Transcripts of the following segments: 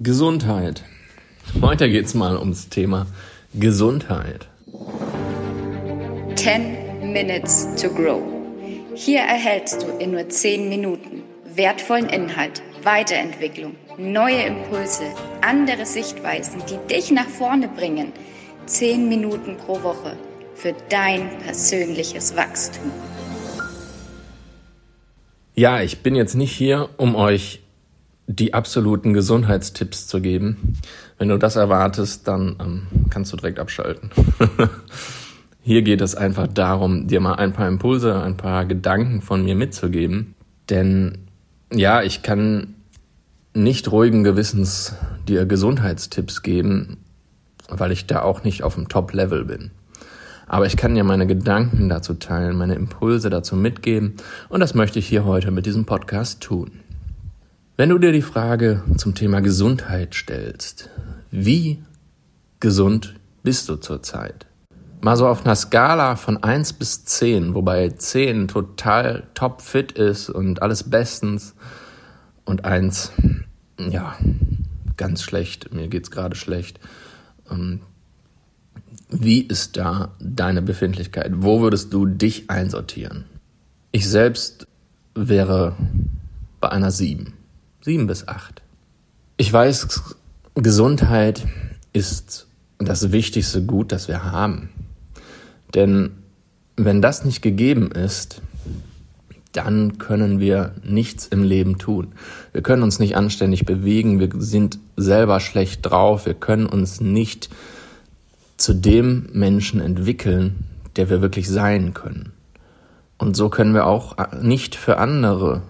Gesundheit. Heute geht es mal ums Thema Gesundheit. 10 Minutes to Grow. Hier erhältst du in nur 10 Minuten wertvollen Inhalt, Weiterentwicklung, neue Impulse, andere Sichtweisen, die dich nach vorne bringen. 10 Minuten pro Woche für dein persönliches Wachstum. Ja, ich bin jetzt nicht hier, um euch die absoluten Gesundheitstipps zu geben. Wenn du das erwartest, dann ähm, kannst du direkt abschalten. Hier geht es einfach darum, dir mal ein paar Impulse, ein paar Gedanken von mir mitzugeben. Denn ja, ich kann nicht ruhigen Gewissens dir Gesundheitstipps geben, weil ich da auch nicht auf dem Top-Level bin. Aber ich kann dir meine Gedanken dazu teilen, meine Impulse dazu mitgeben und das möchte ich hier heute mit diesem Podcast tun. Wenn du dir die Frage zum Thema Gesundheit stellst, wie gesund bist du zurzeit? Mal so auf einer Skala von 1 bis 10, wobei 10 total top fit ist und alles bestens und 1, ja, ganz schlecht, mir geht's gerade schlecht. Ähm, wie ist da deine Befindlichkeit? Wo würdest du dich einsortieren? Ich selbst wäre bei einer 7 sieben bis acht. Ich weiß, Gesundheit ist das wichtigste Gut, das wir haben. Denn wenn das nicht gegeben ist, dann können wir nichts im Leben tun. Wir können uns nicht anständig bewegen, wir sind selber schlecht drauf, wir können uns nicht zu dem Menschen entwickeln, der wir wirklich sein können. Und so können wir auch nicht für andere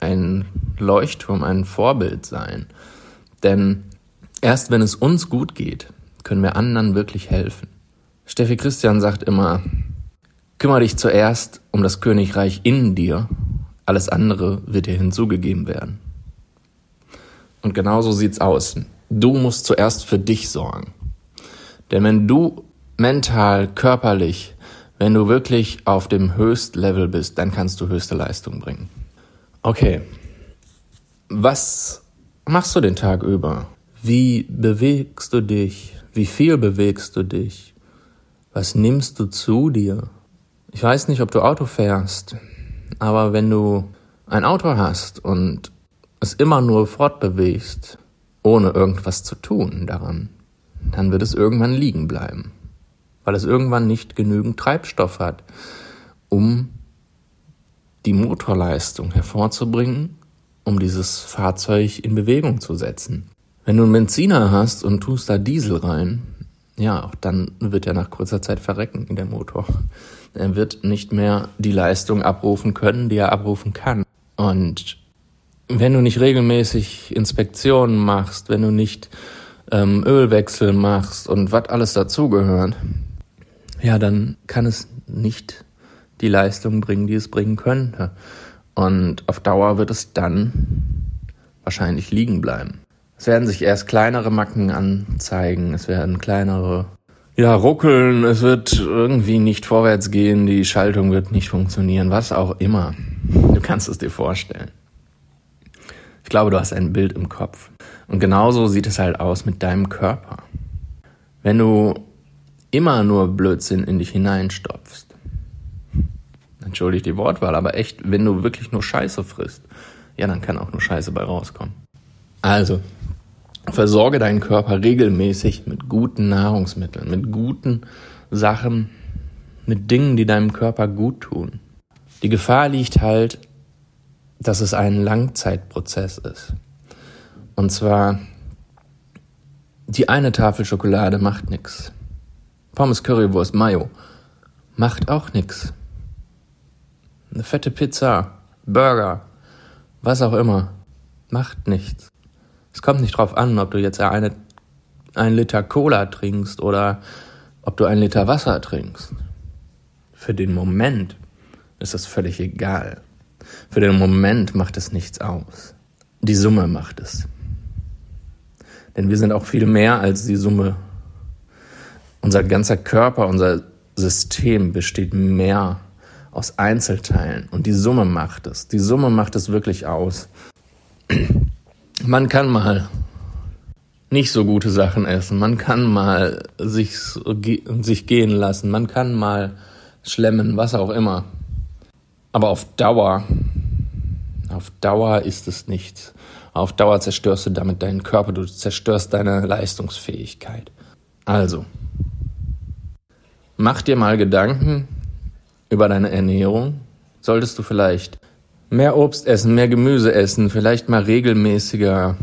ein Leuchtturm, ein Vorbild sein. Denn erst wenn es uns gut geht, können wir anderen wirklich helfen. Steffi Christian sagt immer, kümmere dich zuerst um das Königreich in dir, alles andere wird dir hinzugegeben werden. Und genauso sieht's aus. Du musst zuerst für dich sorgen. Denn wenn du mental, körperlich, wenn du wirklich auf dem Höchstlevel bist, dann kannst du höchste Leistung bringen. Okay. Was machst du den Tag über? Wie bewegst du dich? Wie viel bewegst du dich? Was nimmst du zu dir? Ich weiß nicht, ob du Auto fährst, aber wenn du ein Auto hast und es immer nur fortbewegst, ohne irgendwas zu tun daran, dann wird es irgendwann liegen bleiben, weil es irgendwann nicht genügend Treibstoff hat, um die Motorleistung hervorzubringen, um dieses Fahrzeug in Bewegung zu setzen. Wenn du einen Benziner hast und tust da Diesel rein, ja, dann wird er nach kurzer Zeit verrecken, in der Motor. Er wird nicht mehr die Leistung abrufen können, die er abrufen kann. Und wenn du nicht regelmäßig Inspektionen machst, wenn du nicht ähm, Ölwechsel machst und was alles dazugehört, ja, dann kann es nicht die Leistung bringen, die es bringen könnte. Und auf Dauer wird es dann wahrscheinlich liegen bleiben. Es werden sich erst kleinere Macken anzeigen, es werden kleinere, ja, ruckeln, es wird irgendwie nicht vorwärts gehen, die Schaltung wird nicht funktionieren, was auch immer. Du kannst es dir vorstellen. Ich glaube, du hast ein Bild im Kopf. Und genauso sieht es halt aus mit deinem Körper. Wenn du immer nur Blödsinn in dich hineinstopfst, entschuldigt die Wortwahl, aber echt, wenn du wirklich nur Scheiße frisst, ja, dann kann auch nur Scheiße bei rauskommen. Also, versorge deinen Körper regelmäßig mit guten Nahrungsmitteln, mit guten Sachen, mit Dingen, die deinem Körper gut tun. Die Gefahr liegt halt, dass es ein Langzeitprozess ist. Und zwar, die eine Tafel Schokolade macht nix. Pommes Currywurst Mayo macht auch nix eine fette Pizza, Burger, was auch immer, macht nichts. Es kommt nicht drauf an, ob du jetzt eine, ein Liter Cola trinkst oder ob du ein Liter Wasser trinkst. Für den Moment ist das völlig egal. Für den Moment macht es nichts aus. Die Summe macht es. Denn wir sind auch viel mehr als die Summe. Unser ganzer Körper, unser System besteht mehr aus Einzelteilen und die Summe macht es. Die Summe macht es wirklich aus. Man kann mal nicht so gute Sachen essen. Man kann mal sich, sich gehen lassen. Man kann mal schlemmen, was auch immer. Aber auf Dauer, auf Dauer ist es nichts. Auf Dauer zerstörst du damit deinen Körper, du zerstörst deine Leistungsfähigkeit. Also, mach dir mal Gedanken über deine Ernährung. Solltest du vielleicht mehr Obst essen, mehr Gemüse essen, vielleicht mal regelmäßiger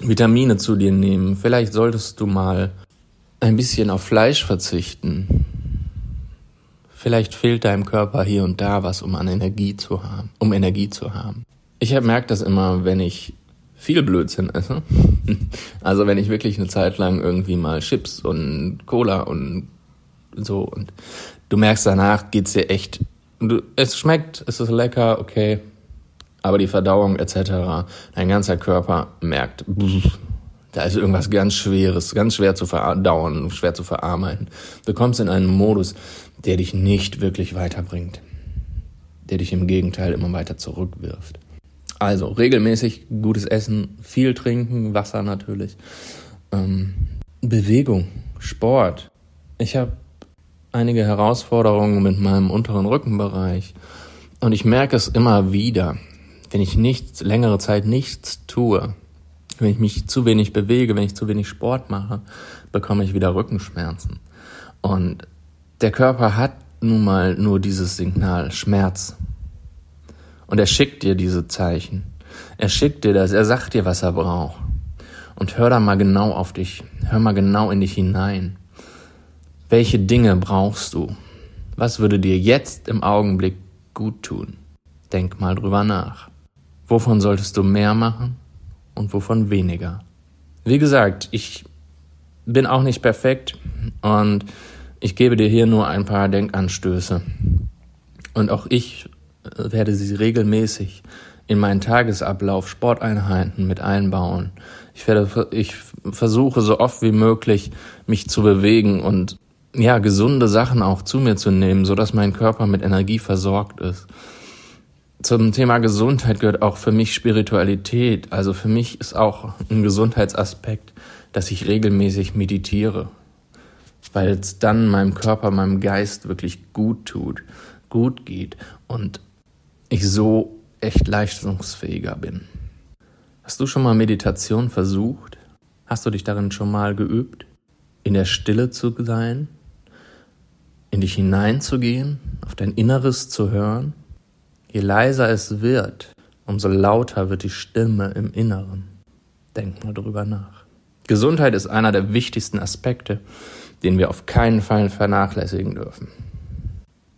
Vitamine zu dir nehmen. Vielleicht solltest du mal ein bisschen auf Fleisch verzichten. Vielleicht fehlt deinem Körper hier und da was, um an Energie zu haben, um Energie zu haben. Ich merke das immer, wenn ich viel Blödsinn esse. Also wenn ich wirklich eine Zeit lang irgendwie mal Chips und Cola und so und du merkst danach geht's dir echt, du, es schmeckt, es ist lecker, okay, aber die Verdauung etc., dein ganzer Körper merkt, da ist irgendwas ganz Schweres, ganz schwer zu verdauen, schwer zu verarbeiten. Du kommst in einen Modus, der dich nicht wirklich weiterbringt, der dich im Gegenteil immer weiter zurückwirft. Also regelmäßig gutes Essen, viel trinken, Wasser natürlich, ähm, Bewegung, Sport. Ich habe einige Herausforderungen mit meinem unteren Rückenbereich und ich merke es immer wieder, wenn ich nicht längere Zeit nichts tue, wenn ich mich zu wenig bewege, wenn ich zu wenig Sport mache, bekomme ich wieder Rückenschmerzen. Und der Körper hat nun mal nur dieses Signal Schmerz. Und er schickt dir diese Zeichen. Er schickt dir das, er sagt dir, was er braucht. Und hör da mal genau auf dich, hör mal genau in dich hinein. Welche Dinge brauchst du? Was würde dir jetzt im Augenblick gut tun? Denk mal drüber nach. Wovon solltest du mehr machen und wovon weniger? Wie gesagt, ich bin auch nicht perfekt und ich gebe dir hier nur ein paar Denkanstöße. Und auch ich werde sie regelmäßig in meinen Tagesablauf Sporteinheiten mit einbauen. Ich werde, ich versuche so oft wie möglich mich zu bewegen und ja, gesunde Sachen auch zu mir zu nehmen, so dass mein Körper mit Energie versorgt ist zum Thema Gesundheit gehört auch für mich Spiritualität. Also für mich ist auch ein Gesundheitsaspekt, dass ich regelmäßig meditiere, weil es dann meinem Körper, meinem Geist wirklich gut tut, gut geht und ich so echt leistungsfähiger bin. Hast du schon mal Meditation versucht? Hast du dich darin schon mal geübt? In der Stille zu sein? In dich hineinzugehen? Auf dein Inneres zu hören? Je leiser es wird, umso lauter wird die Stimme im Inneren. Denk mal drüber nach. Gesundheit ist einer der wichtigsten Aspekte, den wir auf keinen Fall vernachlässigen dürfen.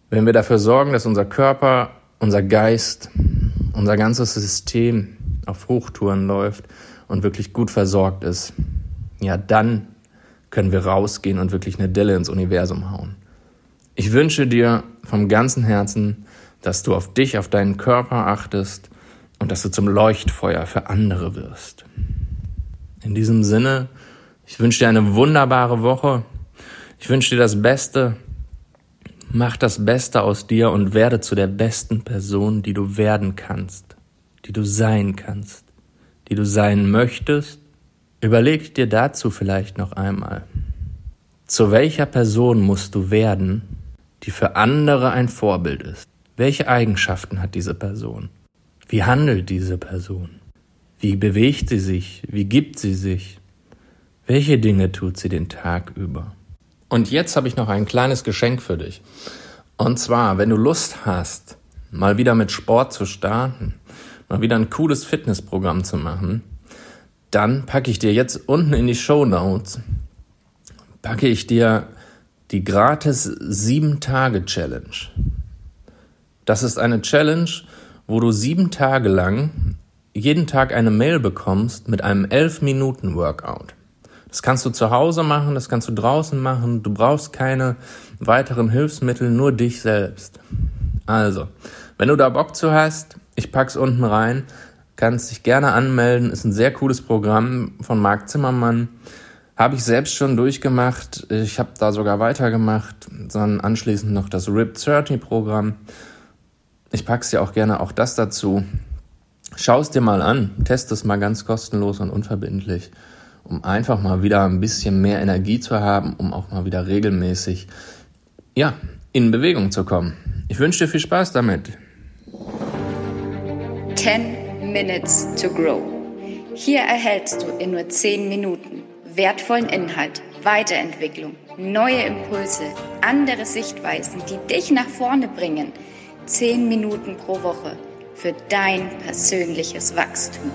Wenn wir dafür sorgen, dass unser Körper, unser Geist, unser ganzes System auf Hochtouren läuft und wirklich gut versorgt ist, ja, dann können wir rausgehen und wirklich eine Delle ins Universum hauen. Ich wünsche dir vom ganzen Herzen, dass du auf dich, auf deinen Körper achtest und dass du zum Leuchtfeuer für andere wirst. In diesem Sinne, ich wünsche dir eine wunderbare Woche. Ich wünsche dir das Beste. Mach das Beste aus dir und werde zu der besten Person, die du werden kannst, die du sein kannst, die du sein möchtest. Überleg dir dazu vielleicht noch einmal. Zu welcher Person musst du werden, die für andere ein Vorbild ist? Welche Eigenschaften hat diese Person? Wie handelt diese Person? Wie bewegt sie sich? Wie gibt sie sich? Welche Dinge tut sie den Tag über? Und jetzt habe ich noch ein kleines Geschenk für dich. Und zwar, wenn du Lust hast, mal wieder mit Sport zu starten, mal wieder ein cooles Fitnessprogramm zu machen, dann packe ich dir jetzt unten in die Show Notes, packe ich dir die gratis 7 Tage Challenge. Das ist eine Challenge, wo du sieben Tage lang jeden Tag eine Mail bekommst mit einem elf Minuten Workout. Das kannst du zu Hause machen, das kannst du draußen machen. Du brauchst keine weiteren Hilfsmittel, nur dich selbst. Also, wenn du da Bock zu hast, ich pack's unten rein, kannst dich gerne anmelden. Ist ein sehr cooles Programm von Marc Zimmermann. Habe ich selbst schon durchgemacht. Ich habe da sogar weitergemacht, sondern anschließend noch das RIP 30 Programm. Ich pack's dir auch gerne auch das dazu. Schau es dir mal an, test es mal ganz kostenlos und unverbindlich um einfach mal wieder ein bisschen mehr Energie zu haben, um auch mal wieder regelmäßig, ja, in Bewegung zu kommen. Ich wünsche dir viel Spaß damit. 10 Minutes to Grow. Hier erhältst du in nur 10 Minuten wertvollen Inhalt, Weiterentwicklung, neue Impulse, andere Sichtweisen, die dich nach vorne bringen. 10 Minuten pro Woche für dein persönliches Wachstum.